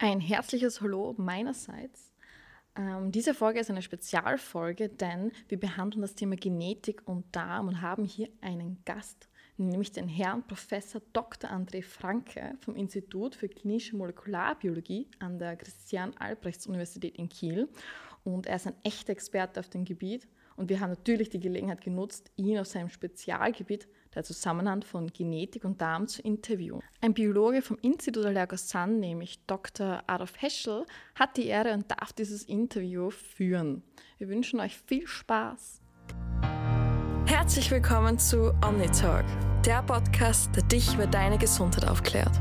Ein herzliches Hallo meinerseits. Ähm, diese Folge ist eine Spezialfolge, denn wir behandeln das Thema Genetik und Darm und haben hier einen Gast, nämlich den Herrn Professor Dr. André Franke vom Institut für klinische Molekularbiologie an der Christian Albrechts Universität in Kiel. Und er ist ein echter Experte auf dem Gebiet. Und wir haben natürlich die Gelegenheit genutzt, ihn auf seinem Spezialgebiet der Zusammenhang von Genetik und Darm zu interviewen. Ein Biologe vom Institut Allergosan, nämlich Dr. Adolf Heschel, hat die Ehre und darf dieses Interview führen. Wir wünschen euch viel Spaß. Herzlich willkommen zu OmniTalk, der Podcast, der dich über deine Gesundheit aufklärt.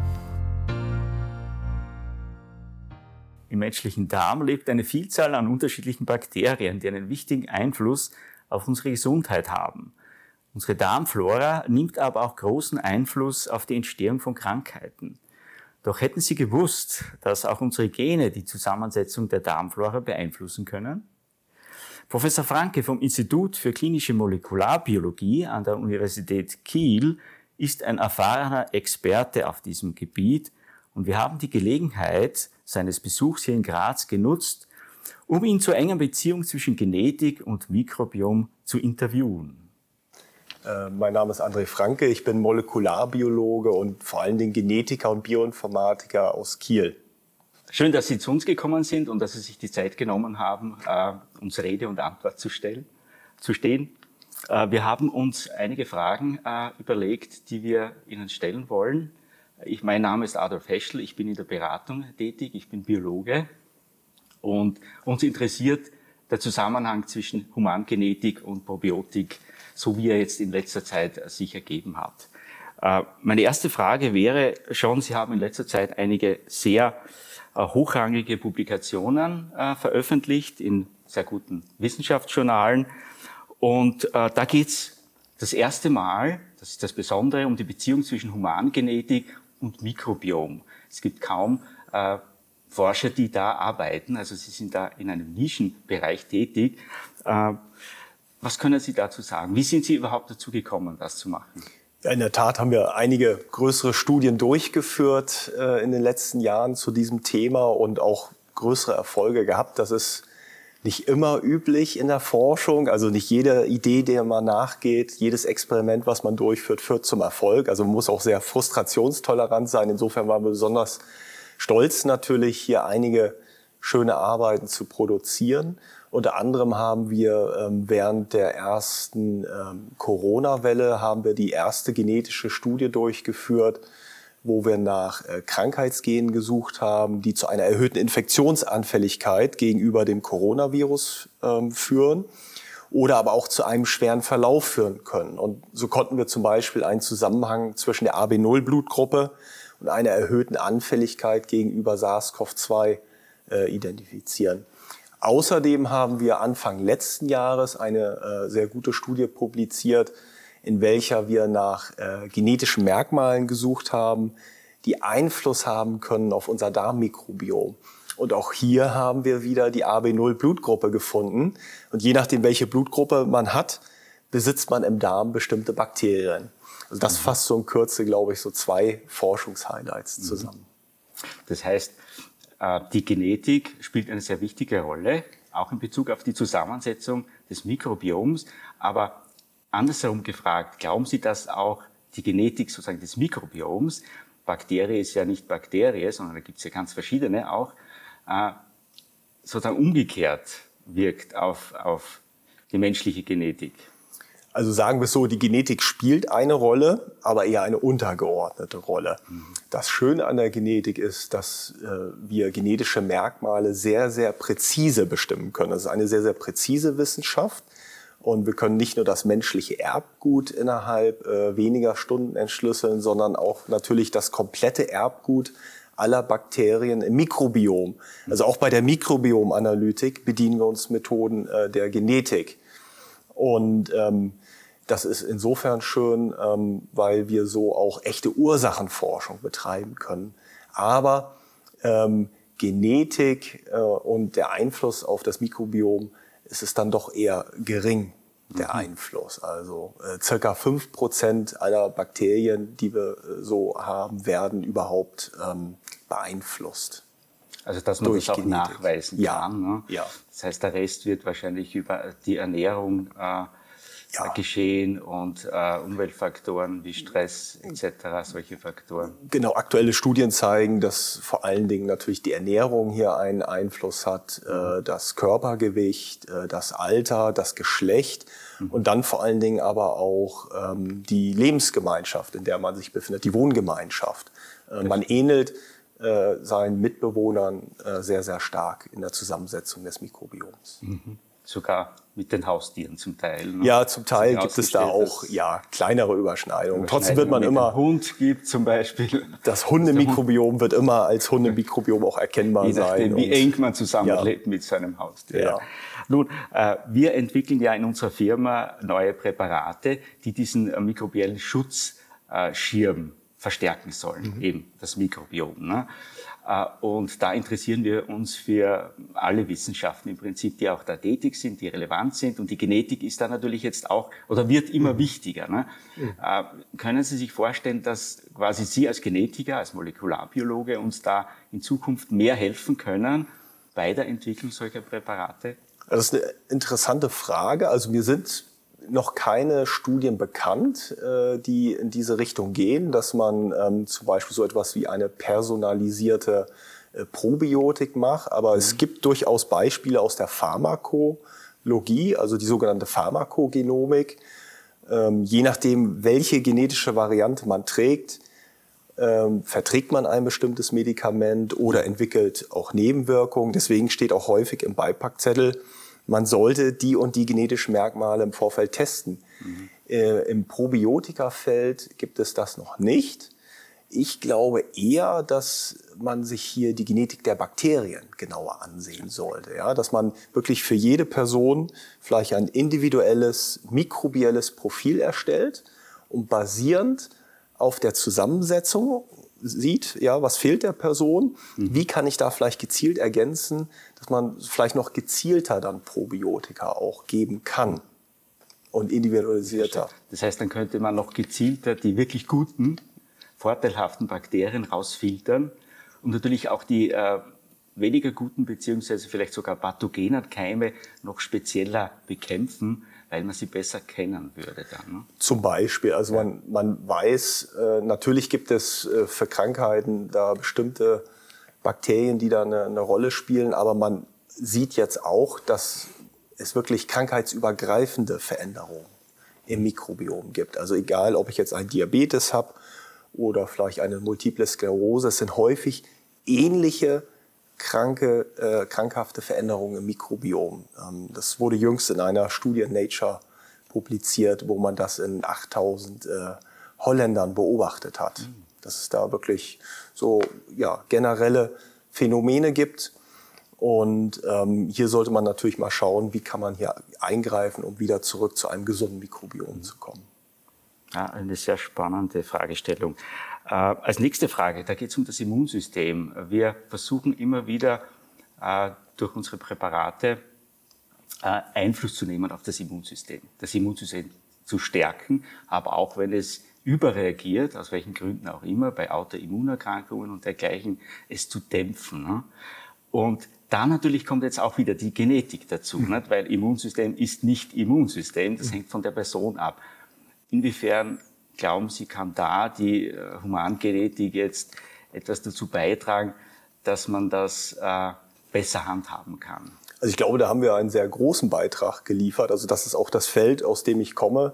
Im menschlichen Darm lebt eine Vielzahl an unterschiedlichen Bakterien, die einen wichtigen Einfluss auf unsere Gesundheit haben. Unsere Darmflora nimmt aber auch großen Einfluss auf die Entstehung von Krankheiten. Doch hätten Sie gewusst, dass auch unsere Gene die Zusammensetzung der Darmflora beeinflussen können? Professor Franke vom Institut für klinische Molekularbiologie an der Universität Kiel ist ein erfahrener Experte auf diesem Gebiet und wir haben die Gelegenheit seines Besuchs hier in Graz genutzt, um ihn zur engen Beziehung zwischen Genetik und Mikrobiom zu interviewen. Äh, mein Name ist André Franke, ich bin Molekularbiologe und vor allen Dingen Genetiker und Bioinformatiker aus Kiel. Schön, dass Sie zu uns gekommen sind und dass Sie sich die Zeit genommen haben, äh, uns Rede und Antwort zu, stellen, zu stehen. Äh, wir haben uns einige Fragen überlegt, die wir Ihnen stellen wollen. Ich, mein Name ist Adolf Heschel, ich bin in der Beratung tätig, ich bin Biologe und uns interessiert der Zusammenhang zwischen Humangenetik und Probiotik so wie er jetzt in letzter Zeit sich ergeben hat. Äh, meine erste Frage wäre schon, Sie haben in letzter Zeit einige sehr äh, hochrangige Publikationen äh, veröffentlicht in sehr guten Wissenschaftsjournalen. Und da geht es das erste Mal, das ist das Besondere, um die Beziehung zwischen Humangenetik und Mikrobiom. Es gibt kaum Forscher, die da arbeiten, also sie sind da in einem Nischenbereich tätig. Was können Sie dazu sagen? Wie sind Sie überhaupt dazu gekommen, das zu machen? In der Tat haben wir einige größere Studien durchgeführt äh, in den letzten Jahren zu diesem Thema und auch größere Erfolge gehabt. Das ist nicht immer üblich in der Forschung. Also nicht jede Idee, der man nachgeht, jedes Experiment, was man durchführt, führt zum Erfolg. Also man muss auch sehr frustrationstolerant sein. Insofern waren wir besonders stolz natürlich, hier einige schöne Arbeiten zu produzieren. Unter anderem haben wir ähm, während der ersten ähm, Corona-Welle haben wir die erste genetische Studie durchgeführt, wo wir nach äh, Krankheitsgenen gesucht haben, die zu einer erhöhten Infektionsanfälligkeit gegenüber dem Coronavirus ähm, führen oder aber auch zu einem schweren Verlauf führen können. Und so konnten wir zum Beispiel einen Zusammenhang zwischen der AB0-Blutgruppe und einer erhöhten Anfälligkeit gegenüber SARS-CoV-2 äh, identifizieren. Außerdem haben wir Anfang letzten Jahres eine äh, sehr gute Studie publiziert, in welcher wir nach äh, genetischen Merkmalen gesucht haben, die Einfluss haben können auf unser Darmmikrobiom. Und auch hier haben wir wieder die AB0-Blutgruppe gefunden. Und je nachdem, welche Blutgruppe man hat, besitzt man im Darm bestimmte Bakterien. Also das mhm. fasst so in Kürze, glaube ich, so zwei Forschungshighlights mhm. zusammen. Das heißt, die Genetik spielt eine sehr wichtige Rolle, auch in Bezug auf die Zusammensetzung des Mikrobioms. Aber andersherum gefragt, glauben Sie, dass auch die Genetik sozusagen des Mikrobioms, Bakterie ist ja nicht Bakterie, sondern da gibt es ja ganz verschiedene auch, äh, sozusagen umgekehrt wirkt auf, auf die menschliche Genetik? Also sagen wir es so, die Genetik spielt eine Rolle, aber eher eine untergeordnete Rolle. Mhm. Das Schöne an der Genetik ist, dass äh, wir genetische Merkmale sehr, sehr präzise bestimmen können. Das ist eine sehr, sehr präzise Wissenschaft. Und wir können nicht nur das menschliche Erbgut innerhalb äh, weniger Stunden entschlüsseln, sondern auch natürlich das komplette Erbgut aller Bakterien im Mikrobiom. Also auch bei der Mikrobiomanalytik bedienen wir uns Methoden äh, der Genetik. Und ähm, das ist insofern schön, ähm, weil wir so auch echte Ursachenforschung betreiben können. Aber ähm, Genetik äh, und der Einfluss auf das Mikrobiom ist es dann doch eher gering, der mhm. Einfluss. Also äh, circa fünf Prozent aller Bakterien, die wir äh, so haben, werden überhaupt ähm, beeinflusst. Also dass man das auch nachweisen ja. kann. Ne? Ja. Das heißt, der Rest wird wahrscheinlich über die Ernährung äh, ja. Geschehen und äh, Umweltfaktoren wie Stress etc., solche Faktoren. Genau, aktuelle Studien zeigen, dass vor allen Dingen natürlich die Ernährung hier einen Einfluss hat, äh, das Körpergewicht, äh, das Alter, das Geschlecht mhm. und dann vor allen Dingen aber auch ähm, die Lebensgemeinschaft, in der man sich befindet, die Wohngemeinschaft. Äh, man ähnelt äh, seinen Mitbewohnern äh, sehr, sehr stark in der Zusammensetzung des Mikrobioms. Mhm sogar mit den Haustieren zum Teil. Ne? Ja, zum Teil gibt es da auch ja, kleinere Überschneidungen. Trotzdem wird man immer. Hund gibt zum Beispiel. Das Hundemikrobiom wird immer als Hundemikrobiom auch erkennbar Je nachdem, sein. Wie eng man zusammenlebt ja. mit seinem Haustier. Ja. Nun, äh, wir entwickeln ja in unserer Firma neue Präparate, die diesen äh, mikrobiellen Schutzschirm verstärken sollen, mhm. eben das Mikrobiom. Ne? Äh, und da interessieren wir uns für alle Wissenschaften im Prinzip, die auch da tätig sind, die relevant sind. Und die Genetik ist da natürlich jetzt auch oder wird immer mhm. wichtiger. Ne? Mhm. Äh, können Sie sich vorstellen, dass quasi Sie als Genetiker, als Molekularbiologe uns da in Zukunft mehr helfen können bei der Entwicklung solcher Präparate? Das ist eine interessante Frage. Also wir sind noch keine Studien bekannt, äh, die in diese Richtung gehen, dass man ähm, zum Beispiel so etwas wie eine personalisierte äh, Probiotik macht. Aber mhm. es gibt durchaus Beispiele aus der Pharmakologie, also die sogenannte Pharmakogenomik. Ähm, je nachdem, welche genetische Variante man trägt, ähm, verträgt man ein bestimmtes Medikament oder entwickelt auch Nebenwirkungen. Deswegen steht auch häufig im Beipackzettel, man sollte die und die genetischen Merkmale im Vorfeld testen. Mhm. Äh, Im Probiotikafeld gibt es das noch nicht. Ich glaube eher, dass man sich hier die Genetik der Bakterien genauer ansehen sollte. Ja? Dass man wirklich für jede Person vielleicht ein individuelles mikrobielles Profil erstellt und basierend auf der Zusammensetzung sieht, ja, was fehlt der Person, mhm. wie kann ich da vielleicht gezielt ergänzen, dass man vielleicht noch gezielter dann Probiotika auch geben kann und individualisierter. Das heißt, dann könnte man noch gezielter die wirklich guten, vorteilhaften Bakterien rausfiltern und natürlich auch die äh, weniger guten beziehungsweise vielleicht sogar pathogenen Keime noch spezieller bekämpfen, weil man sie besser kennen würde dann. Ne? Zum Beispiel, also ja. man, man weiß, äh, natürlich gibt es äh, für Krankheiten da bestimmte Bakterien, die da eine, eine Rolle spielen, aber man sieht jetzt auch, dass es wirklich krankheitsübergreifende Veränderungen im Mikrobiom gibt. Also egal, ob ich jetzt einen Diabetes habe oder vielleicht eine multiple Sklerose, es sind häufig ähnliche kranke, äh, krankhafte Veränderungen im Mikrobiom. Ähm, das wurde jüngst in einer Studie in Nature publiziert, wo man das in 8000 äh, Holländern beobachtet hat. Mhm. Dass es da wirklich so ja, generelle Phänomene gibt. Und ähm, hier sollte man natürlich mal schauen, wie kann man hier eingreifen, um wieder zurück zu einem gesunden Mikrobiom zu kommen. Ja, eine sehr spannende Fragestellung. Äh, als nächste Frage, da geht es um das Immunsystem. Wir versuchen immer wieder äh, durch unsere Präparate äh, Einfluss zu nehmen auf das Immunsystem, das Immunsystem zu stärken, aber auch wenn es überreagiert, aus welchen Gründen auch immer, bei Autoimmunerkrankungen und dergleichen, es zu dämpfen. Ne? Und da natürlich kommt jetzt auch wieder die Genetik dazu, mhm. nicht? weil Immunsystem ist nicht Immunsystem, das mhm. hängt von der Person ab. Inwiefern glauben Sie, kann da die äh, Humangenetik jetzt etwas dazu beitragen, dass man das äh, besser handhaben kann? Also ich glaube, da haben wir einen sehr großen Beitrag geliefert. Also das ist auch das Feld, aus dem ich komme,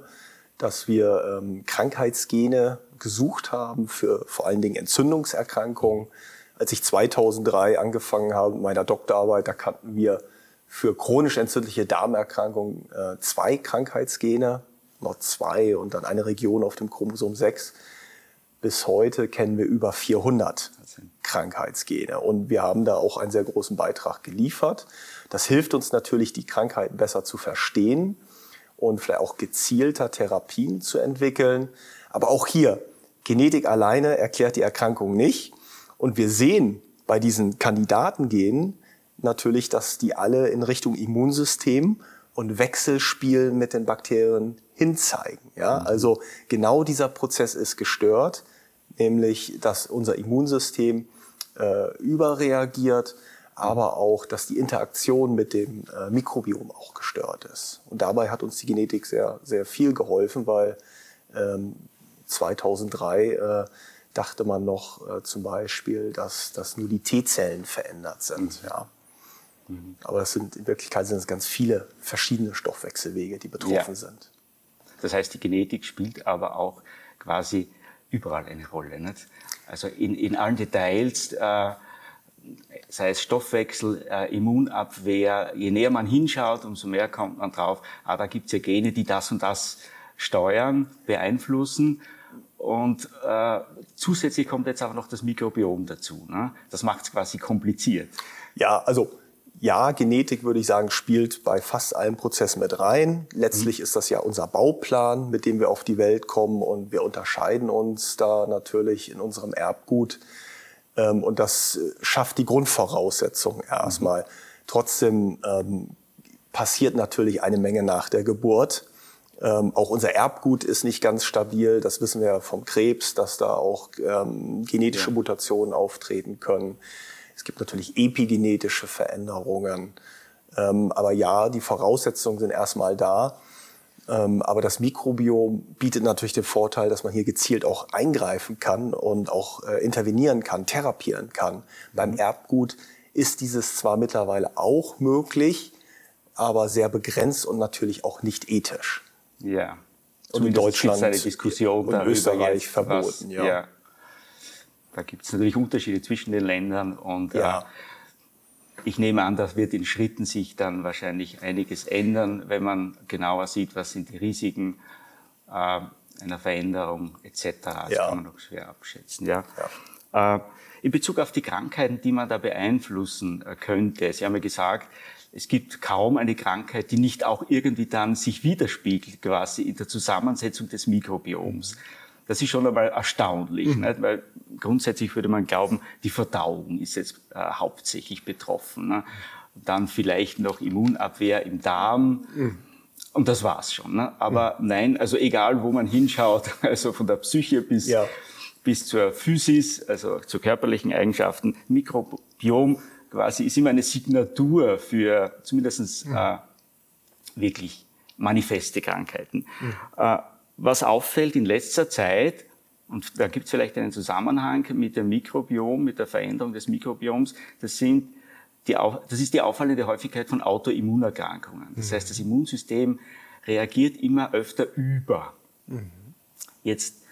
dass wir ähm, Krankheitsgene gesucht haben für vor allen Dingen Entzündungserkrankungen. Als ich 2003 angefangen habe mit meiner Doktorarbeit, da kannten wir für chronisch entzündliche Darmerkrankungen äh, zwei Krankheitsgene, NOT2 und dann eine Region auf dem Chromosom 6. Bis heute kennen wir über 400 Krankheitsgene und wir haben da auch einen sehr großen Beitrag geliefert. Das hilft uns natürlich, die Krankheiten besser zu verstehen und vielleicht auch gezielter Therapien zu entwickeln. Aber auch hier, Genetik alleine erklärt die Erkrankung nicht. Und wir sehen bei diesen Kandidatengenen natürlich, dass die alle in Richtung Immunsystem und Wechselspiel mit den Bakterien hinzeigen. Ja? Mhm. Also genau dieser Prozess ist gestört, nämlich dass unser Immunsystem äh, überreagiert, aber auch, dass die Interaktion mit dem äh, Mikrobiom auch gestört ist. Und dabei hat uns die Genetik sehr, sehr viel geholfen, weil ähm, 2003 äh, dachte man noch äh, zum Beispiel, dass, dass nur die T-Zellen verändert sind. Mhm. Ja. Mhm. Aber das sind, in Wirklichkeit sind es ganz viele verschiedene Stoffwechselwege, die betroffen ja. sind. Das heißt, die Genetik spielt aber auch quasi überall eine Rolle. Nicht? Also in, in allen Details, äh, sei es Stoffwechsel, äh, Immunabwehr, je näher man hinschaut, umso mehr kommt man drauf, ah, da gibt es ja Gene, die das und das steuern, beeinflussen. Und äh, zusätzlich kommt jetzt auch noch das Mikrobiom dazu. Ne? Das macht es quasi kompliziert. Ja, also ja, Genetik würde ich sagen, spielt bei fast allen Prozessen mit rein. Letztlich mhm. ist das ja unser Bauplan, mit dem wir auf die Welt kommen und wir unterscheiden uns da natürlich in unserem Erbgut. Ähm, und das schafft die Grundvoraussetzung erstmal. Mhm. Trotzdem ähm, passiert natürlich eine Menge nach der Geburt. Ähm, auch unser Erbgut ist nicht ganz stabil. Das wissen wir vom Krebs, dass da auch ähm, genetische. Mutationen auftreten können. Es gibt natürlich epigenetische Veränderungen. Ähm, aber ja, die Voraussetzungen sind erstmal da. Ähm, aber das Mikrobiom bietet natürlich den Vorteil, dass man hier gezielt auch eingreifen kann und auch äh, intervenieren kann, therapieren kann. Mhm. Beim Erbgut ist dieses zwar mittlerweile auch möglich, aber sehr begrenzt und natürlich auch nicht ethisch. Ja. Und in Deutschland eine Diskussion und Österreich verboten. Was, ja. ja. Da gibt es natürlich Unterschiede zwischen den Ländern und ja. äh, ich nehme an, das wird in Schritten sich dann wahrscheinlich einiges ändern, wenn man genauer sieht, was sind die Risiken äh, einer Veränderung etc. Das ja. kann man noch schwer abschätzen. Ja. ja. Äh, in Bezug auf die Krankheiten, die man da beeinflussen äh, könnte, Sie haben ja gesagt, es gibt kaum eine Krankheit, die nicht auch irgendwie dann sich widerspiegelt quasi in der Zusammensetzung des Mikrobioms. Das ist schon einmal erstaunlich, mhm. weil grundsätzlich würde man glauben, die Verdauung ist jetzt äh, hauptsächlich betroffen. Ne? Dann vielleicht noch Immunabwehr im Darm. Mhm. Und das war's schon. Ne? Aber mhm. nein, also egal, wo man hinschaut, also von der Psyche bis, ja. bis zur Physis, also zu körperlichen Eigenschaften, Mikrobiom quasi ist immer eine Signatur für zumindest mhm. äh, wirklich manifeste Krankheiten. Mhm. Äh, was auffällt in letzter Zeit, und da gibt es vielleicht einen Zusammenhang mit dem Mikrobiom, mit der Veränderung des Mikrobioms, das sind die, das ist die auffallende Häufigkeit von Autoimmunerkrankungen. Das mhm. heißt, das Immunsystem reagiert immer öfter über. Mhm. Jetzt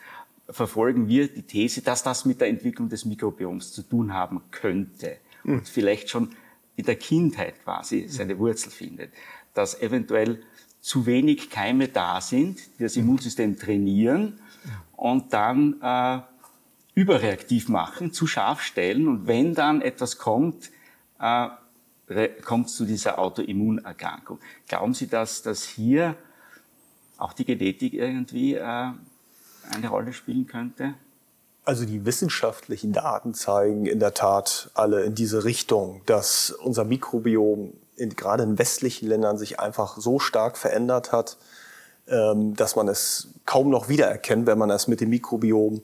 verfolgen wir die These, dass das mit der Entwicklung des Mikrobioms zu tun haben könnte mhm. und vielleicht schon in der Kindheit quasi seine Wurzel findet, dass eventuell zu wenig Keime da sind, die das Immunsystem trainieren und dann äh, überreaktiv machen, zu scharf stellen und wenn dann etwas kommt, äh, kommt es zu dieser Autoimmunerkrankung. Glauben Sie, dass, dass hier auch die Genetik irgendwie äh, eine Rolle spielen könnte? Also die wissenschaftlichen Daten zeigen in der Tat alle in diese Richtung, dass unser Mikrobiom in, gerade in westlichen Ländern sich einfach so stark verändert hat, ähm, dass man es kaum noch wiedererkennt, wenn man es mit dem Mikrobiom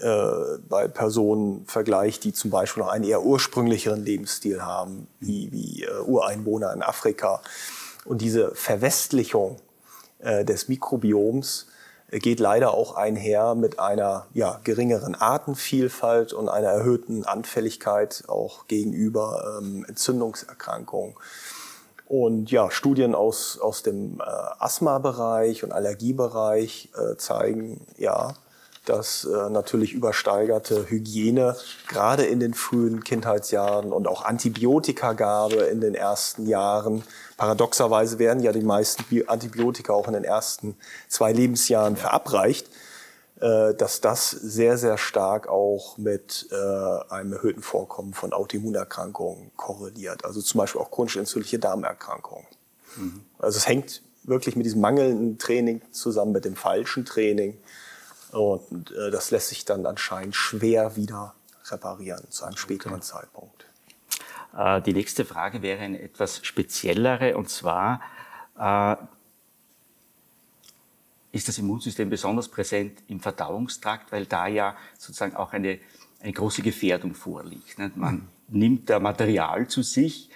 äh, bei Personen vergleicht, die zum Beispiel noch einen eher ursprünglicheren Lebensstil haben, wie, wie äh, Ureinwohner in Afrika. Und diese Verwestlichung äh, des Mikrobioms geht leider auch einher mit einer ja, geringeren Artenvielfalt und einer erhöhten Anfälligkeit auch gegenüber ähm, Entzündungserkrankungen. Und ja, Studien aus, aus dem äh, Asthma-Bereich und Allergiebereich äh, zeigen ja, dass äh, natürlich übersteigerte Hygiene gerade in den frühen Kindheitsjahren und auch Antibiotikagabe in den ersten Jahren Paradoxerweise werden ja die meisten Antibiotika auch in den ersten zwei Lebensjahren verabreicht, äh, dass das sehr, sehr stark auch mit äh, einem erhöhten Vorkommen von Autoimmunerkrankungen korreliert. Also zum Beispiel auch chronische entzündliche Darmerkrankungen. Mhm. Also es hängt wirklich mit diesem mangelnden Training zusammen, mit dem falschen Training. Und äh, das lässt sich dann anscheinend schwer wieder reparieren zu einem späteren okay. Zeitpunkt. Äh, die nächste Frage wäre eine etwas speziellere und zwar äh, ist das Immunsystem besonders präsent im Verdauungstrakt, weil da ja sozusagen auch eine eine große Gefährdung vorliegt. Nicht? Man nimmt da Material zu sich,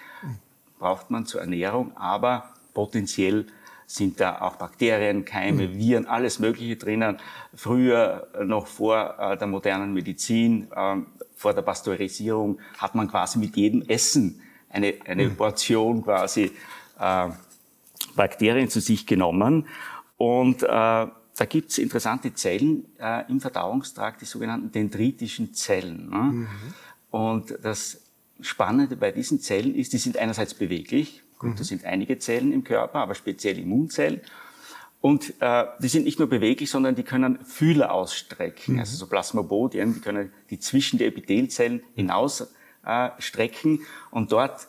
braucht man zur Ernährung, aber potenziell sind da auch Bakterien, Keime, mhm. Viren, alles Mögliche drinnen. Früher, noch vor äh, der modernen Medizin, ähm, vor der Pasteurisierung, hat man quasi mit jedem Essen eine, eine mhm. Portion quasi äh, Bakterien zu sich genommen. Und äh, da gibt's interessante Zellen äh, im Verdauungstrakt, die sogenannten dendritischen Zellen. Ne? Mhm. Und das Spannende bei diesen Zellen ist, die sind einerseits beweglich, Gut, das sind einige Zellen im Körper, aber speziell Immunzellen. Und äh, die sind nicht nur beweglich, sondern die können Fühler ausstrecken, mhm. also so Plasmobodien, die können die zwischen die Epithelzellen hinaus äh, strecken und dort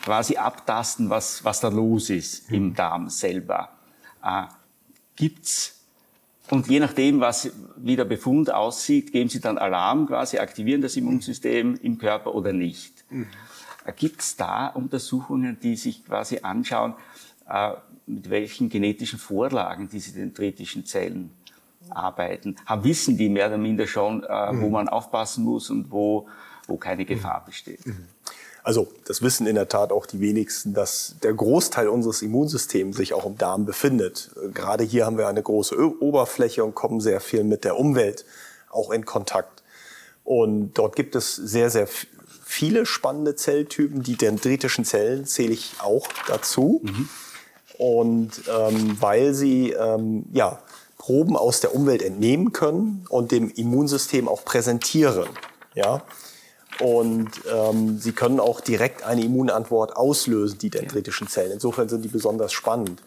quasi abtasten, was, was da los ist mhm. im Darm selber. Äh, gibt's und je nachdem, was, wie der Befund aussieht, geben sie dann Alarm quasi, aktivieren das Immunsystem im Körper oder nicht. Mhm. Gibt es da Untersuchungen, die sich quasi anschauen, äh, mit welchen genetischen Vorlagen diese dendritischen Zellen arbeiten? Wissen die mehr oder minder schon, äh, mhm. wo man aufpassen muss und wo, wo keine Gefahr besteht? Mhm. Also das wissen in der Tat auch die wenigsten, dass der Großteil unseres Immunsystems sich auch im Darm befindet. Gerade hier haben wir eine große Oberfläche und kommen sehr viel mit der Umwelt auch in Kontakt. Und dort gibt es sehr, sehr viele spannende Zelltypen. Die dendritischen Zellen zähle ich auch dazu. Mhm. Und ähm, weil sie ähm, ja, Proben aus der Umwelt entnehmen können und dem Immunsystem auch präsentieren. Ja? Und ähm, sie können auch direkt eine Immunantwort auslösen, die dendritischen Zellen. Insofern sind die besonders spannend.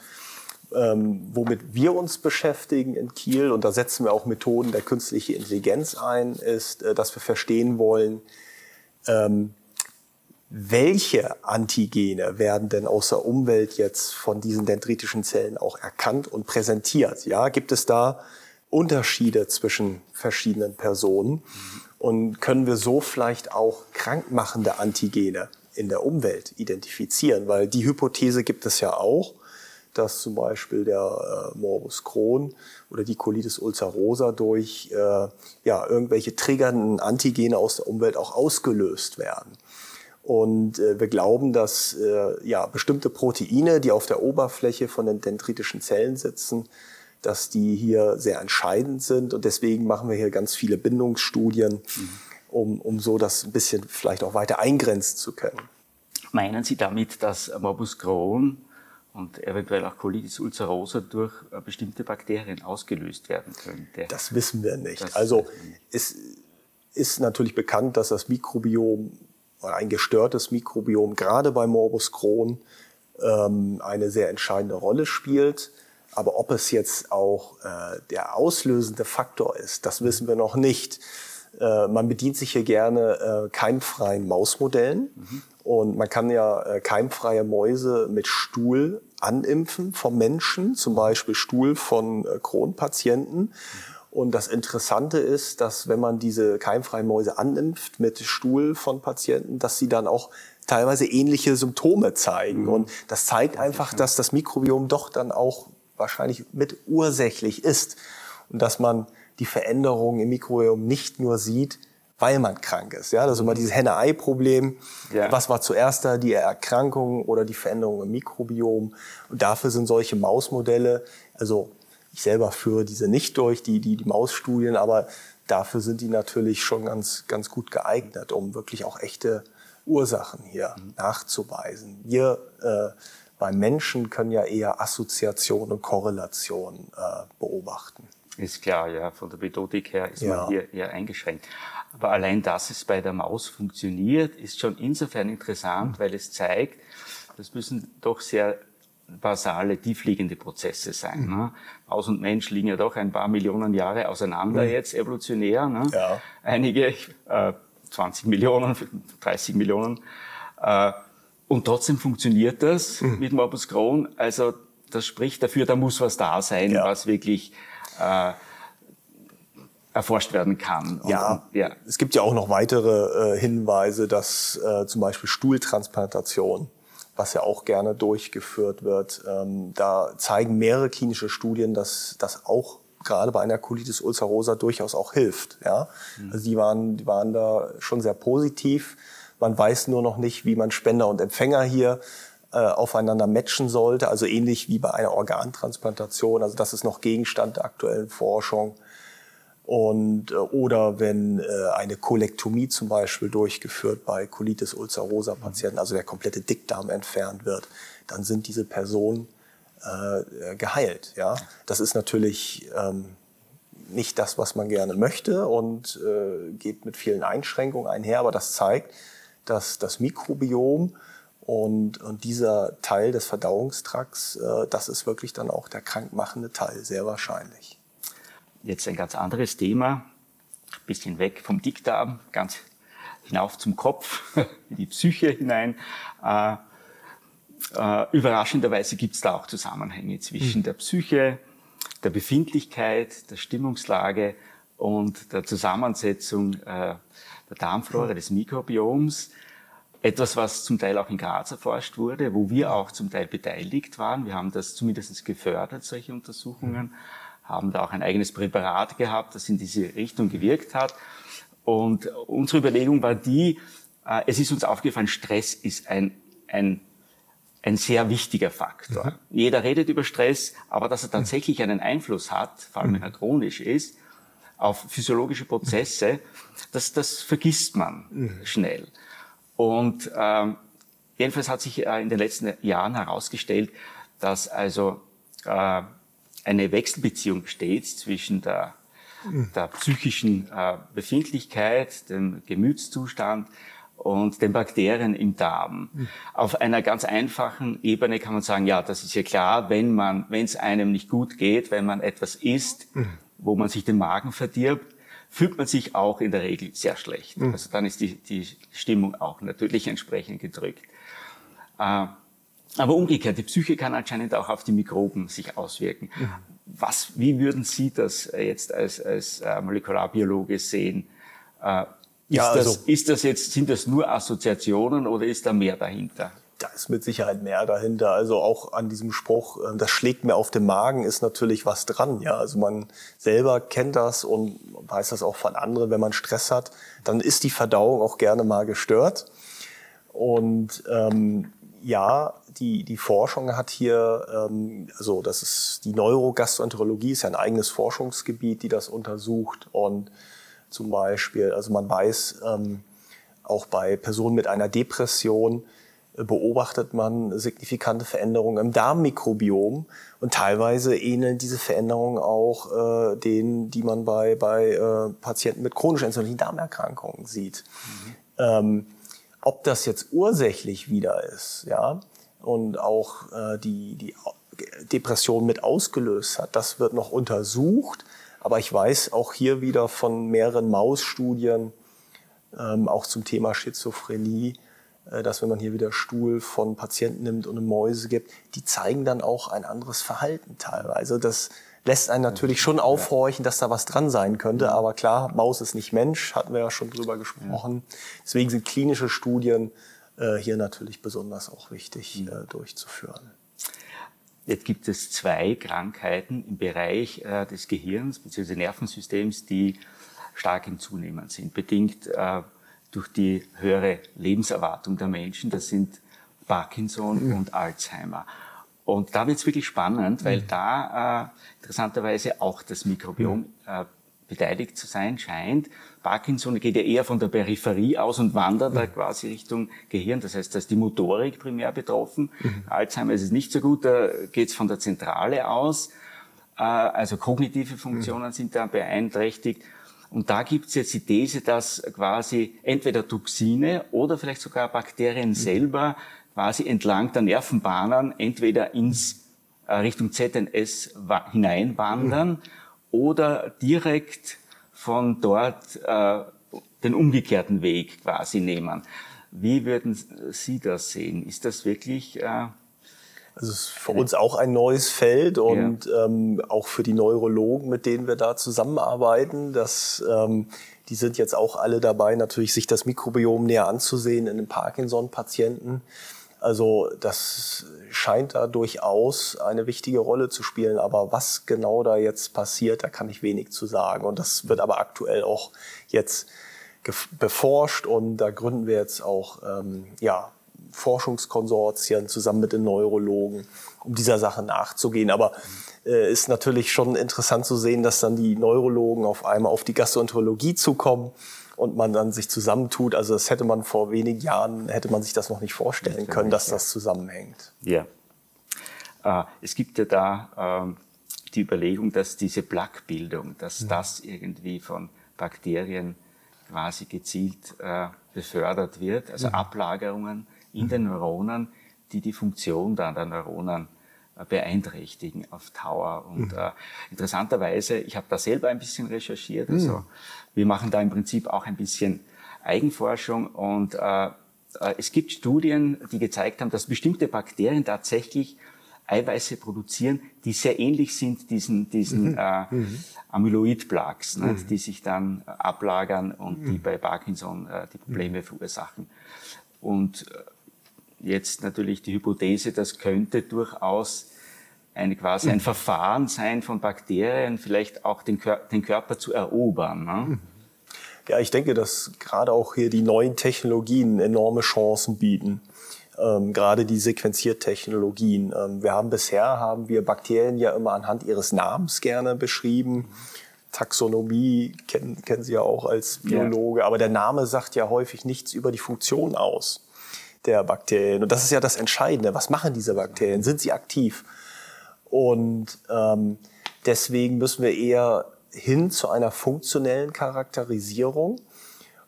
Ähm, womit wir uns beschäftigen in Kiel, und da setzen wir auch Methoden der künstlichen Intelligenz ein, ist, äh, dass wir verstehen wollen, ähm, welche Antigene werden denn aus der Umwelt jetzt von diesen dendritischen Zellen auch erkannt und präsentiert? Ja, gibt es da Unterschiede zwischen verschiedenen Personen? Und können wir so vielleicht auch krankmachende Antigene in der Umwelt identifizieren? Weil die Hypothese gibt es ja auch, dass zum Beispiel der äh, Morbus Crohn oder die Colitis ulcerosa durch äh, ja, irgendwelche triggernden Antigene aus der Umwelt auch ausgelöst werden. Und äh, wir glauben, dass äh, ja, bestimmte Proteine, die auf der Oberfläche von den dendritischen Zellen sitzen, dass die hier sehr entscheidend sind. Und deswegen machen wir hier ganz viele Bindungsstudien, mhm. um, um so das ein bisschen vielleicht auch weiter eingrenzen zu können. Meinen Sie damit, dass Morbus Crohn und eventuell auch Colitis ulcerosa durch äh, bestimmte Bakterien ausgelöst werden könnte? Das wissen wir nicht. Das also es ist natürlich bekannt, dass das Mikrobiom oder ein gestörtes Mikrobiom gerade bei Morbus Crohn ähm, eine sehr entscheidende Rolle spielt. Aber ob es jetzt auch äh, der auslösende Faktor ist, das wissen wir noch nicht. Äh, man bedient sich hier gerne äh, keimfreien Mausmodellen. Mhm. Und man kann ja äh, keimfreie Mäuse mit Stuhl animpfen vom Menschen, zum Beispiel Stuhl von äh, Kronpatienten. Und das Interessante ist, dass wenn man diese keimfreien Mäuse animpft mit Stuhl von Patienten, dass sie dann auch teilweise ähnliche Symptome zeigen. Mhm. Und das zeigt einfach, dass das Mikrobiom doch dann auch wahrscheinlich mit ursächlich ist. Und dass man die Veränderungen im Mikrobiom nicht nur sieht, weil man krank ist. Ja, das ist immer dieses Henne-Ei-Problem. Ja. Was war zuerst da, die Erkrankung oder die Veränderung im Mikrobiom? Und dafür sind solche Mausmodelle, also ich selber führe diese nicht durch, die, die, die Mausstudien, aber dafür sind die natürlich schon ganz, ganz gut geeignet, um wirklich auch echte Ursachen hier mhm. nachzuweisen. Wir äh, beim Menschen können ja eher Assoziation und Korrelation äh, beobachten. Ist klar, ja. Von der Methodik her ist ja. man hier eher eingeschränkt. Aber allein, dass es bei der Maus funktioniert, ist schon insofern interessant, weil es zeigt, das müssen doch sehr basale, tiefliegende Prozesse sein. Mhm. Ne? Maus und Mensch liegen ja doch ein paar Millionen Jahre auseinander mhm. jetzt evolutionär. Ne? Ja. Einige, äh, 20 Millionen, 30 Millionen. Äh, und trotzdem funktioniert das mhm. mit Morbus Crohn. Also das spricht dafür, da muss was da sein, ja. was wirklich äh, erforscht werden kann. ja, und, ja, es gibt ja auch noch weitere äh, Hinweise, dass äh, zum Beispiel Stuhltransplantation, was ja auch gerne durchgeführt wird, ähm, da zeigen mehrere klinische Studien, dass das auch gerade bei einer Colitis ulcerosa durchaus auch hilft. Ja? Mhm. Also die waren, die waren da schon sehr positiv. Man weiß nur noch nicht, wie man Spender und Empfänger hier äh, aufeinander matchen sollte. Also ähnlich wie bei einer Organtransplantation. Also das ist noch Gegenstand der aktuellen Forschung. Und, äh, oder wenn äh, eine Kolektomie zum Beispiel durchgeführt bei Colitis ulcerosa Patienten, also der komplette Dickdarm entfernt wird, dann sind diese Personen äh, geheilt. Ja? Das ist natürlich ähm, nicht das, was man gerne möchte und äh, geht mit vielen Einschränkungen einher, aber das zeigt, dass das Mikrobiom und, und dieser Teil des Verdauungstrakts, äh, das ist wirklich dann auch der krankmachende Teil, sehr wahrscheinlich. Jetzt ein ganz anderes Thema, ein bisschen weg vom Dickdarm, ganz hinauf zum Kopf, in die Psyche hinein. Äh, äh, überraschenderweise gibt es da auch Zusammenhänge zwischen mhm. der Psyche, der Befindlichkeit, der Stimmungslage und der Zusammensetzung äh, der Darmflora, des Mikrobioms. Etwas, was zum Teil auch in Graz erforscht wurde, wo wir auch zum Teil beteiligt waren. Wir haben das zumindest gefördert, solche Untersuchungen, haben da auch ein eigenes Präparat gehabt, das in diese Richtung gewirkt hat. Und unsere Überlegung war die, äh, es ist uns aufgefallen, Stress ist ein, ein ein sehr wichtiger Faktor. Mhm. Jeder redet über Stress, aber dass er tatsächlich einen Einfluss hat, vor allem wenn er chronisch ist, auf physiologische Prozesse, das, das vergisst man mhm. schnell. Und ähm, jedenfalls hat sich äh, in den letzten Jahren herausgestellt, dass also äh, eine Wechselbeziehung besteht zwischen der, der psychischen äh, Befindlichkeit, dem Gemütszustand und den Bakterien im Darm. Mhm. Auf einer ganz einfachen Ebene kann man sagen, ja, das ist ja klar, wenn man, wenn es einem nicht gut geht, wenn man etwas isst, mhm. wo man sich den Magen verdirbt, fühlt man sich auch in der Regel sehr schlecht. Mhm. Also dann ist die, die Stimmung auch natürlich entsprechend gedrückt. Äh, aber umgekehrt, die Psyche kann anscheinend auch auf die Mikroben sich auswirken. Mhm. Was, wie würden Sie das jetzt als, als äh, Molekularbiologe sehen? Äh, ist, ja, also, das, ist das jetzt, sind das nur Assoziationen oder ist da mehr dahinter? Da ist mit Sicherheit mehr dahinter. Also auch an diesem Spruch, äh, das schlägt mir auf den Magen, ist natürlich was dran. Ja, also man selber kennt das und weiß das auch von anderen. Wenn man Stress hat, dann ist die Verdauung auch gerne mal gestört. Und ähm, ja, die, die Forschung hat hier, ähm, also das ist die Neurogastroenterologie, ist ja ein eigenes Forschungsgebiet, die das untersucht und zum Beispiel. Also man weiß, ähm, auch bei Personen mit einer Depression beobachtet man signifikante Veränderungen im Darmmikrobiom und teilweise ähneln diese Veränderungen auch äh, denen, die man bei, bei äh, Patienten mit chronischen entzündlichen Darmerkrankungen sieht. Mhm. Ähm, ob das jetzt ursächlich wieder ist, ja, und auch äh, die, die Depression mit ausgelöst hat, das wird noch untersucht. Aber ich weiß auch hier wieder von mehreren Mausstudien, ähm, auch zum Thema Schizophrenie, dass wenn man hier wieder Stuhl von Patienten nimmt und eine Mäuse gibt, die zeigen dann auch ein anderes Verhalten teilweise. Das lässt einen natürlich schon aufhorchen, dass da was dran sein könnte. Aber klar, Maus ist nicht Mensch, hatten wir ja schon drüber gesprochen. Deswegen sind klinische Studien äh, hier natürlich besonders auch wichtig äh, durchzuführen. Jetzt gibt es zwei Krankheiten im Bereich äh, des Gehirns bzw. Nervensystems, die stark im Zunehmen sind, bedingt äh, durch die höhere Lebenserwartung der Menschen. Das sind Parkinson mhm. und Alzheimer. Und da wird es wirklich spannend, weil mhm. da äh, interessanterweise auch das Mikrobiom äh, beteiligt zu sein scheint. Parkinson geht ja eher von der Peripherie aus und wandert da quasi Richtung Gehirn. Das heißt, da ist die Motorik primär betroffen. Mhm. Alzheimer ist es nicht so gut, da geht es von der Zentrale aus. Äh, also kognitive Funktionen mhm. sind da beeinträchtigt. Und da gibt es jetzt die These, dass quasi entweder Toxine oder vielleicht sogar Bakterien mhm. selber quasi entlang der Nervenbahnen entweder ins äh, Richtung ZNS hineinwandern mhm oder direkt von dort äh, den umgekehrten Weg quasi nehmen. Wie würden Sie das sehen? Ist das wirklich... Äh, also es ist für uns auch ein neues Feld und ja. ähm, auch für die Neurologen, mit denen wir da zusammenarbeiten, dass ähm, die sind jetzt auch alle dabei, natürlich sich das Mikrobiom näher anzusehen in den Parkinson-Patienten. Also das scheint da durchaus eine wichtige Rolle zu spielen. Aber was genau da jetzt passiert, da kann ich wenig zu sagen. Und das wird aber aktuell auch jetzt beforscht und da gründen wir jetzt auch ähm, ja, Forschungskonsortien zusammen mit den Neurologen, um dieser Sache nachzugehen. Aber äh, ist natürlich schon interessant zu sehen, dass dann die Neurologen auf einmal auf die Gastroenterologie zukommen und man dann sich zusammentut. Also das hätte man vor wenigen Jahren, hätte man sich das noch nicht vorstellen können, dass das zusammenhängt. Ja. Äh, es gibt ja da äh, die Überlegung, dass diese Plaquebildung, dass mhm. das irgendwie von Bakterien quasi gezielt äh, befördert wird, also mhm. Ablagerungen in den Neuronen, die die Funktion dann der Neuronen äh, beeinträchtigen auf Dauer. Und mhm. äh, interessanterweise, ich habe da selber ein bisschen recherchiert, also mhm. wir machen da im Prinzip auch ein bisschen Eigenforschung und äh, äh, es gibt Studien, die gezeigt haben, dass bestimmte Bakterien tatsächlich Eiweiße produzieren, die sehr ähnlich sind diesen, diesen mhm. äh, mhm. Amyloid-Plaques, ne, mhm. die sich dann äh, ablagern und die mhm. bei Parkinson äh, die Probleme verursachen. Und jetzt natürlich die Hypothese, das könnte durchaus eine, quasi ein Verfahren sein von Bakterien, vielleicht auch den, Kör den Körper zu erobern. Ne? Ja, ich denke, dass gerade auch hier die neuen Technologien enorme Chancen bieten. Ähm, gerade die Sequenziertechnologien. Ähm, wir haben bisher haben wir Bakterien ja immer anhand ihres Namens gerne beschrieben. Taxonomie kennen, kennen Sie ja auch als Biologe, ja. aber der Name sagt ja häufig nichts über die Funktion aus der Bakterien. Und das ist ja das Entscheidende. Was machen diese Bakterien? Sind sie aktiv? Und ähm, deswegen müssen wir eher hin zu einer funktionellen Charakterisierung.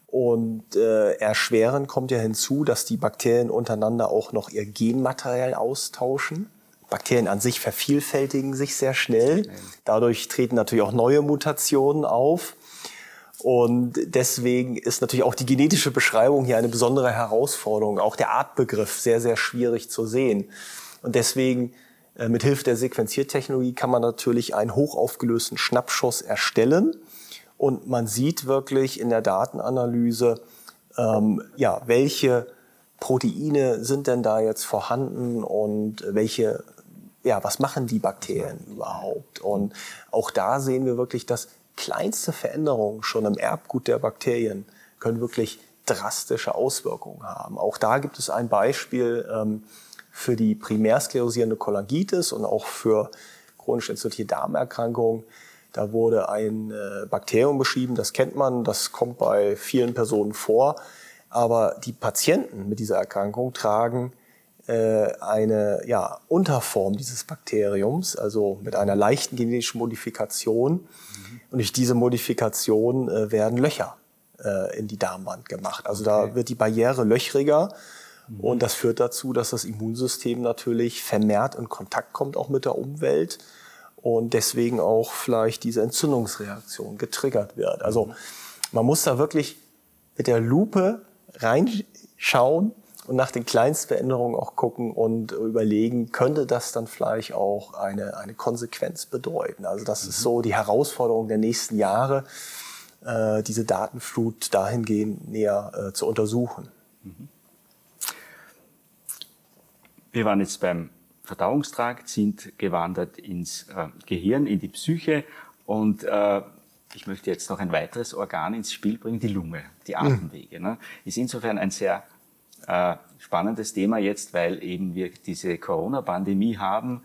Und äh, erschwerend kommt ja hinzu, dass die Bakterien untereinander auch noch ihr Genmaterial austauschen. Bakterien an sich vervielfältigen sich sehr schnell. Dadurch treten natürlich auch neue Mutationen auf. Und deswegen ist natürlich auch die genetische Beschreibung hier eine besondere Herausforderung. Auch der Artbegriff sehr, sehr schwierig zu sehen. Und deswegen äh, mit Hilfe der Sequenziertechnologie kann man natürlich einen hochaufgelösten Schnappschuss erstellen. Und man sieht wirklich in der Datenanalyse, ähm, ja, welche Proteine sind denn da jetzt vorhanden und welche, ja, was machen die Bakterien überhaupt? Und auch da sehen wir wirklich, dass kleinste Veränderungen schon im Erbgut der Bakterien können wirklich drastische Auswirkungen haben. Auch da gibt es ein Beispiel ähm, für die primärsklerosierende Cholangitis und auch für chronisch entzündliche Darmerkrankungen. Da wurde ein äh, Bakterium beschrieben, das kennt man, das kommt bei vielen Personen vor. Aber die Patienten mit dieser Erkrankung tragen eine ja, Unterform dieses Bakteriums, also mit einer leichten genetischen Modifikation. Mhm. Und durch diese Modifikation äh, werden Löcher äh, in die Darmwand gemacht. Also okay. da wird die Barriere löchriger. Mhm. Und das führt dazu, dass das Immunsystem natürlich vermehrt in Kontakt kommt, auch mit der Umwelt. Und deswegen auch vielleicht diese Entzündungsreaktion getriggert wird. Also mhm. man muss da wirklich mit der Lupe reinschauen und nach den Kleinstveränderungen auch gucken und überlegen, könnte das dann vielleicht auch eine, eine Konsequenz bedeuten. Also das mhm. ist so die Herausforderung der nächsten Jahre, äh, diese Datenflut dahingehend näher äh, zu untersuchen. Mhm. Wir waren jetzt beim Verdauungstrakt, sind gewandert ins äh, Gehirn, in die Psyche und äh, ich möchte jetzt noch ein weiteres Organ ins Spiel bringen, die Lunge, die mhm. Atemwege. Ne? Ist insofern ein sehr äh, spannendes Thema jetzt, weil eben wir diese Corona-Pandemie haben,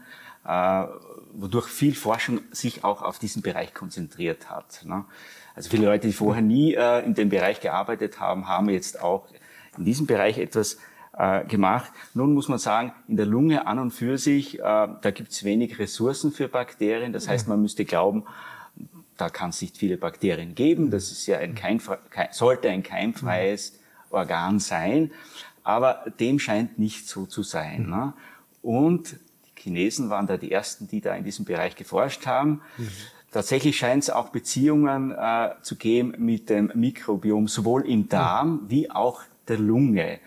äh, wodurch viel Forschung sich auch auf diesen Bereich konzentriert hat. Ne? Also viele Leute, die vorher nie äh, in dem Bereich gearbeitet haben, haben jetzt auch in diesem Bereich etwas äh, gemacht. Nun muss man sagen, in der Lunge an und für sich, äh, da gibt es wenig Ressourcen für Bakterien. Das heißt, man müsste glauben, da kann es nicht viele Bakterien geben. Das ist ja ein kein, sollte ein keimfreies Organ sein. Aber dem scheint nicht so zu sein. Mhm. Ne? Und die Chinesen waren da die ersten, die da in diesem Bereich geforscht haben. Mhm. Tatsächlich scheint es auch Beziehungen äh, zu geben mit dem Mikrobiom, sowohl im Darm mhm. wie auch der Lunge.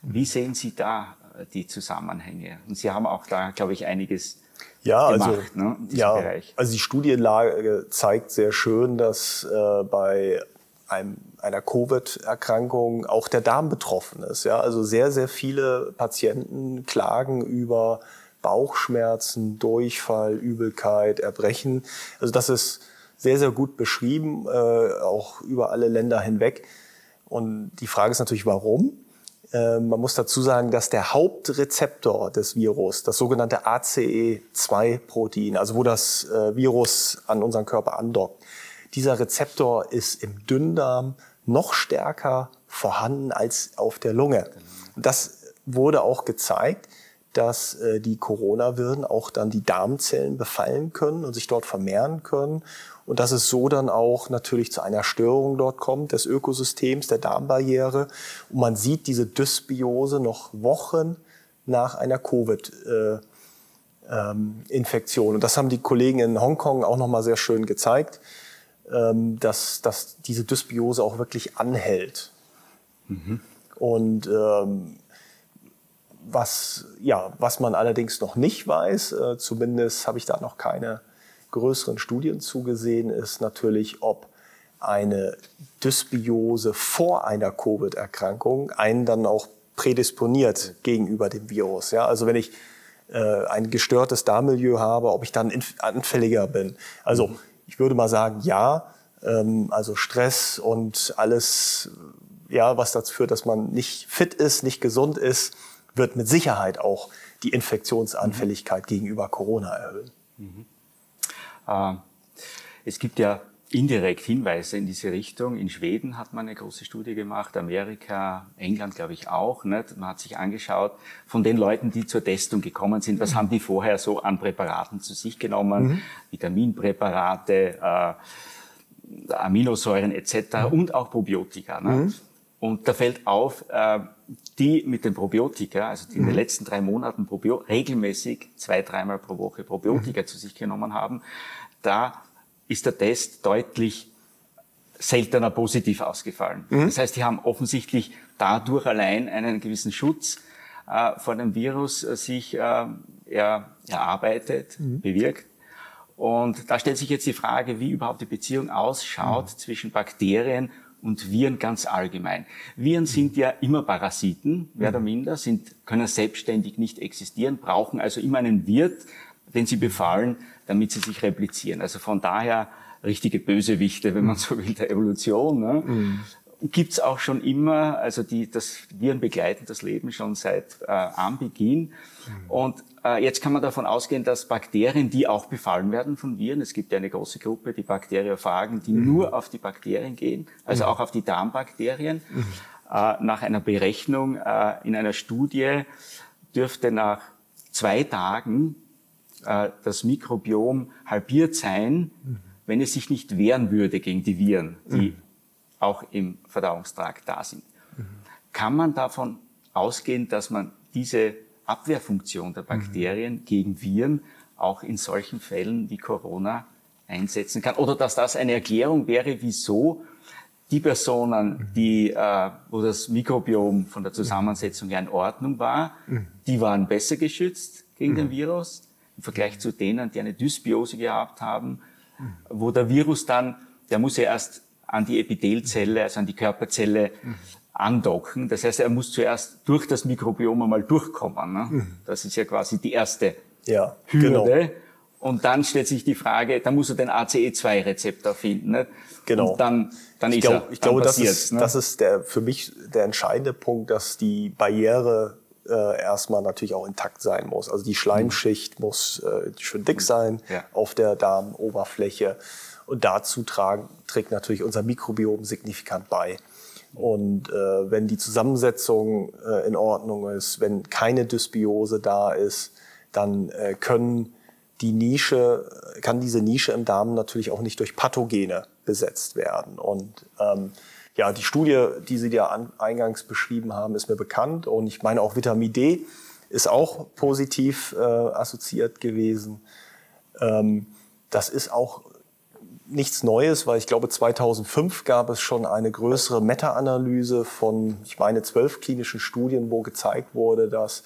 Wie sehen Sie da äh, die Zusammenhänge? Und Sie haben auch da, glaube ich, einiges ja, gemacht, also, ne, ja, Bereich. also die Studienlage zeigt sehr schön, dass äh, bei einem, einer Covid-Erkrankung auch der Darm betroffen ist. Ja? Also sehr, sehr viele Patienten klagen über Bauchschmerzen, Durchfall, Übelkeit, Erbrechen. Also das ist sehr, sehr gut beschrieben, äh, auch über alle Länder hinweg. Und die Frage ist natürlich, warum? Äh, man muss dazu sagen, dass der Hauptrezeptor des Virus, das sogenannte ACE2-Protein, also wo das äh, Virus an unseren Körper andockt, dieser Rezeptor ist im Dünndarm noch stärker vorhanden als auf der Lunge. Das wurde auch gezeigt, dass äh, die Coronaviren auch dann die Darmzellen befallen können und sich dort vermehren können und dass es so dann auch natürlich zu einer Störung dort kommt des Ökosystems, der Darmbarriere. Und man sieht diese Dysbiose noch Wochen nach einer Covid-Infektion. Und das haben die Kollegen in Hongkong auch nochmal sehr schön gezeigt, ähm, dass, dass diese Dysbiose auch wirklich anhält. Mhm. Und ähm, was, ja, was man allerdings noch nicht weiß, äh, zumindest habe ich da noch keine größeren Studien zugesehen, ist natürlich, ob eine Dysbiose vor einer Covid-Erkrankung einen dann auch prädisponiert gegenüber dem Virus. Ja, also wenn ich äh, ein gestörtes Darmmilieu habe, ob ich dann anfälliger bin. Also ich würde mal sagen, ja. Ähm, also Stress und alles, ja, was dazu führt, dass man nicht fit ist, nicht gesund ist, wird mit Sicherheit auch die Infektionsanfälligkeit mhm. gegenüber Corona erhöhen. Mhm. Äh, es gibt ja indirekt Hinweise in diese Richtung. In Schweden hat man eine große Studie gemacht, Amerika, England glaube ich auch. Nicht? Man hat sich angeschaut von den Leuten, die zur Testung gekommen sind, was mhm. haben die vorher so an Präparaten zu sich genommen, mhm. Vitaminpräparate, äh, Aminosäuren etc. Mhm. und auch Probiotika. Ne? Mhm. Und da fällt auf, äh, die mit den Probiotika, also die in den mhm. letzten drei Monaten Probio regelmäßig zwei, dreimal pro Woche Probiotika zu sich genommen haben, da ist der Test deutlich seltener positiv ausgefallen. Mhm. Das heißt, die haben offensichtlich dadurch allein einen gewissen Schutz äh, vor dem Virus äh, sich äh, er, erarbeitet, mhm. bewirkt. Und da stellt sich jetzt die Frage, wie überhaupt die Beziehung ausschaut mhm. zwischen Bakterien und Viren ganz allgemein. Viren sind ja immer Parasiten, mehr oder minder, sind, können selbstständig nicht existieren, brauchen also immer einen Wirt, den sie befallen, damit sie sich replizieren. Also von daher richtige Bösewichte, wenn man so will, der Evolution. Ne? Mhm. Gibt's auch schon immer, also die, das Viren begleiten das Leben schon seit äh, Anbeginn. Mhm. Und äh, jetzt kann man davon ausgehen, dass Bakterien, die auch befallen werden von Viren, es gibt ja eine große Gruppe, die Bakteriophagen, die mhm. nur auf die Bakterien gehen, also mhm. auch auf die Darmbakterien. Mhm. Äh, nach einer Berechnung äh, in einer Studie dürfte nach zwei Tagen das Mikrobiom halbiert sein, mhm. wenn es sich nicht wehren würde gegen die Viren, die mhm. auch im Verdauungstrakt da sind. Mhm. Kann man davon ausgehen, dass man diese Abwehrfunktion der Bakterien mhm. gegen Viren auch in solchen Fällen wie Corona einsetzen kann. Oder dass das eine Erklärung wäre, wieso die Personen, mhm. die, äh, wo das Mikrobiom von der Zusammensetzung ja in Ordnung war, mhm. die waren besser geschützt gegen den Virus im Vergleich zu denen, die eine Dysbiose gehabt haben, wo der Virus dann, der muss ja erst an die Epithelzelle, also an die Körperzelle andocken. Das heißt, er muss zuerst durch das Mikrobiom einmal durchkommen. Ne? Mhm. Das ist ja quasi die erste ja, Hürde. Genau. Und dann stellt sich die Frage, da muss er den ACE2-Rezeptor finden. Ne? Genau. Und dann, dann ich ist glaub, er. Ich glaube, das ist, ne? das ist der, für mich der entscheidende Punkt, dass die Barriere äh, erstmal natürlich auch intakt sein muss. Also die Schleimschicht mhm. muss äh, schön dick sein ja. auf der Darmoberfläche. Und dazu tragen, trägt natürlich unser Mikrobiom signifikant bei. Und äh, wenn die Zusammensetzung äh, in Ordnung ist, wenn keine Dysbiose da ist, dann äh, können die Nische, kann diese Nische im Darm natürlich auch nicht durch Pathogene besetzt werden. Und ähm, ja, die Studie, die Sie ja an, eingangs beschrieben haben, ist mir bekannt. Und ich meine auch Vitamin D ist auch positiv äh, assoziiert gewesen. Ähm, das ist auch nichts Neues, weil ich glaube, 2005 gab es schon eine größere Meta-Analyse von, ich meine, zwölf klinischen Studien, wo gezeigt wurde, dass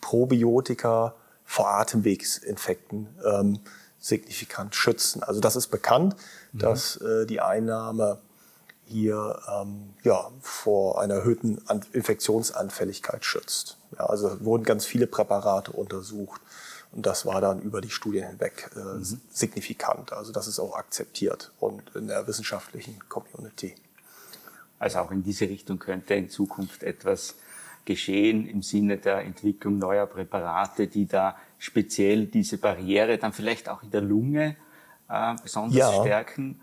Probiotika vor Atemwegsinfekten ähm, signifikant schützen. Also das ist bekannt, mhm. dass äh, die Einnahme hier ähm, ja, vor einer erhöhten Infektionsanfälligkeit schützt. Ja, also wurden ganz viele Präparate untersucht und das war dann über die Studien hinweg äh, mhm. signifikant. Also das ist auch akzeptiert und in der wissenschaftlichen Community. Also auch in diese Richtung könnte in Zukunft etwas geschehen im Sinne der Entwicklung neuer Präparate, die da speziell diese Barriere dann vielleicht auch in der Lunge äh, besonders ja. stärken.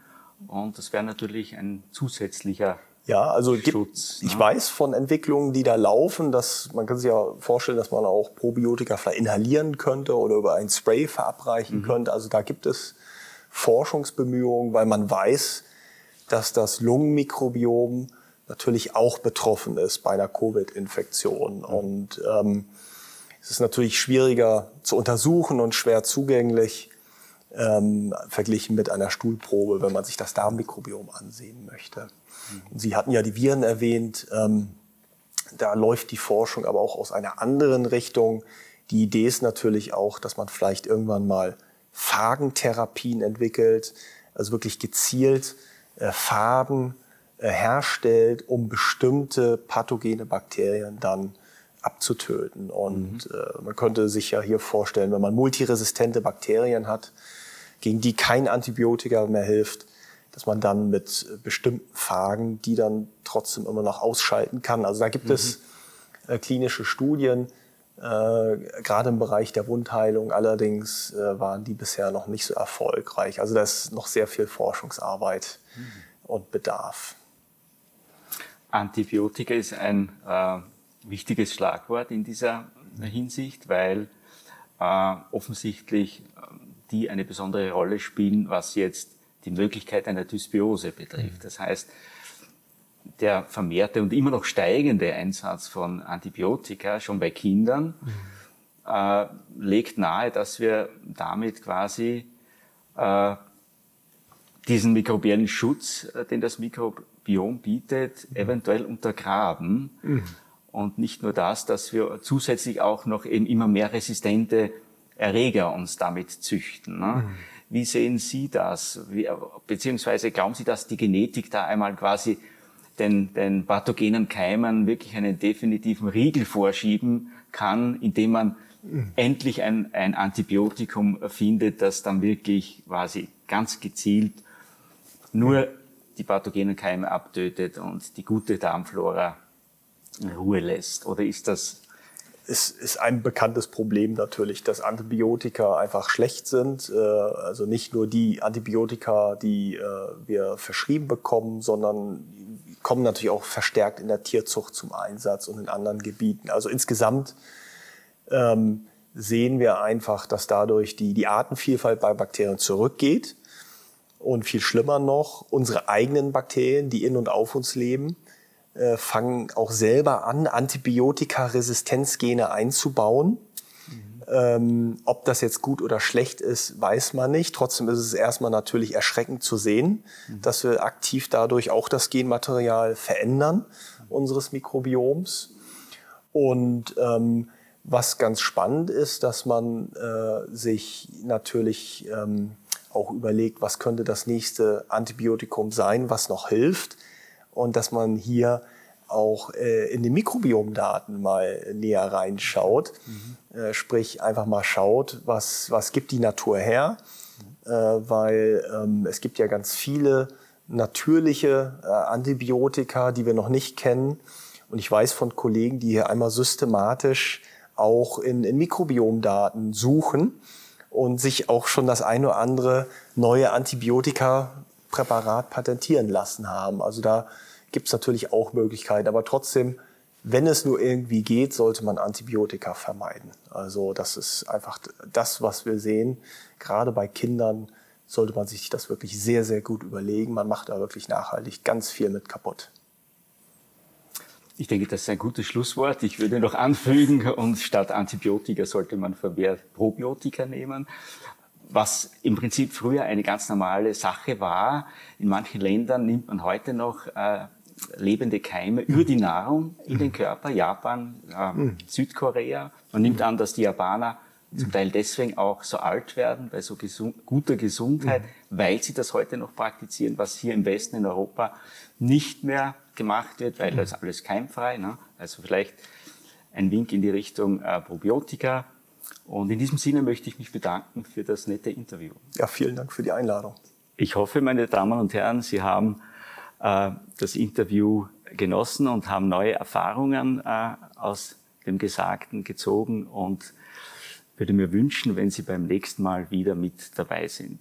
Und das wäre natürlich ein zusätzlicher ja, also Schutz, gibt, ne? ich weiß von Entwicklungen, die da laufen, dass man kann sich ja vorstellen, dass man auch Probiotika vielleicht inhalieren könnte oder über ein Spray verabreichen mhm. könnte. Also da gibt es Forschungsbemühungen, weil man weiß, dass das Lungenmikrobiom natürlich auch betroffen ist bei einer Covid-Infektion. Mhm. Und ähm, es ist natürlich schwieriger zu untersuchen und schwer zugänglich ähm, verglichen mit einer Stuhlprobe, wenn man sich das Darmmikrobiom ansehen möchte. Mhm. Sie hatten ja die Viren erwähnt. Ähm, da läuft die Forschung aber auch aus einer anderen Richtung. Die Idee ist natürlich auch, dass man vielleicht irgendwann mal Phagentherapien entwickelt, also wirklich gezielt äh, Farben äh, herstellt, um bestimmte pathogene Bakterien dann abzutöten. Und mhm. äh, man könnte sich ja hier vorstellen, wenn man multiresistente Bakterien hat, gegen die kein Antibiotika mehr hilft, dass man dann mit bestimmten Phagen die dann trotzdem immer noch ausschalten kann. Also da gibt mhm. es äh, klinische Studien, äh, gerade im Bereich der Wundheilung. Allerdings äh, waren die bisher noch nicht so erfolgreich. Also da ist noch sehr viel Forschungsarbeit mhm. und Bedarf. Antibiotika ist ein äh, wichtiges Schlagwort in dieser Hinsicht, weil äh, offensichtlich die eine besondere Rolle spielen, was jetzt die Möglichkeit einer Dysbiose betrifft. Das heißt, der vermehrte und immer noch steigende Einsatz von Antibiotika schon bei Kindern äh, legt nahe, dass wir damit quasi äh, diesen mikrobiellen Schutz, äh, den das Mikrobiom bietet, eventuell untergraben. Mhm. Und nicht nur das, dass wir zusätzlich auch noch eben immer mehr resistente Erreger uns damit züchten. Ne? Mhm. Wie sehen Sie das? Wie, beziehungsweise glauben Sie, dass die Genetik da einmal quasi den, den pathogenen Keimen wirklich einen definitiven Riegel vorschieben kann, indem man mhm. endlich ein, ein Antibiotikum findet, das dann wirklich quasi ganz gezielt nur die pathogenen Keime abtötet und die gute Darmflora in Ruhe lässt? Oder ist das ist, ist ein bekanntes Problem natürlich, dass Antibiotika einfach schlecht sind. Äh, also nicht nur die Antibiotika, die äh, wir verschrieben bekommen, sondern kommen natürlich auch verstärkt in der Tierzucht zum Einsatz und in anderen Gebieten. Also insgesamt ähm, sehen wir einfach, dass dadurch die, die Artenvielfalt bei Bakterien zurückgeht. Und viel schlimmer noch, unsere eigenen Bakterien, die in und auf uns leben, äh, fangen auch selber an, Antibiotikaresistenzgene einzubauen. Mhm. Ähm, ob das jetzt gut oder schlecht ist, weiß man nicht. Trotzdem ist es erstmal natürlich erschreckend zu sehen, mhm. dass wir aktiv dadurch auch das Genmaterial verändern unseres Mikrobioms. Und ähm, was ganz spannend ist, dass man äh, sich natürlich ähm, auch überlegt, was könnte das nächste Antibiotikum sein, was noch hilft und dass man hier auch äh, in den Mikrobiomdaten mal näher reinschaut. Mhm. Äh, sprich, einfach mal schaut, was, was gibt die Natur her, mhm. äh, weil ähm, es gibt ja ganz viele natürliche äh, Antibiotika, die wir noch nicht kennen. Und ich weiß von Kollegen, die hier einmal systematisch auch in, in Mikrobiomdaten suchen und sich auch schon das eine oder andere neue Antibiotika Präparat patentieren lassen haben. Also da gibt es natürlich auch Möglichkeiten, aber trotzdem, wenn es nur irgendwie geht, sollte man Antibiotika vermeiden. Also das ist einfach das, was wir sehen. Gerade bei Kindern sollte man sich das wirklich sehr, sehr gut überlegen. Man macht da wirklich nachhaltig ganz viel mit kaputt. Ich denke, das ist ein gutes Schlusswort. Ich würde noch anfügen, und statt Antibiotika sollte man vermehrt Probiotika nehmen was im Prinzip früher eine ganz normale Sache war. In manchen Ländern nimmt man heute noch äh, lebende Keime über die Nahrung in den Körper. Japan, äh, Südkorea. Man nimmt an, dass die Japaner zum Teil deswegen auch so alt werden, bei so gesund, guter Gesundheit, weil sie das heute noch praktizieren, was hier im Westen in Europa nicht mehr gemacht wird, weil das alles keimfrei. Ne? Also vielleicht ein Wink in die Richtung äh, Probiotika. Und in diesem Sinne möchte ich mich bedanken für das nette Interview. Ja, vielen Dank für die Einladung. Ich hoffe, meine Damen und Herren, Sie haben äh, das Interview genossen und haben neue Erfahrungen äh, aus dem Gesagten gezogen und würde mir wünschen, wenn Sie beim nächsten Mal wieder mit dabei sind.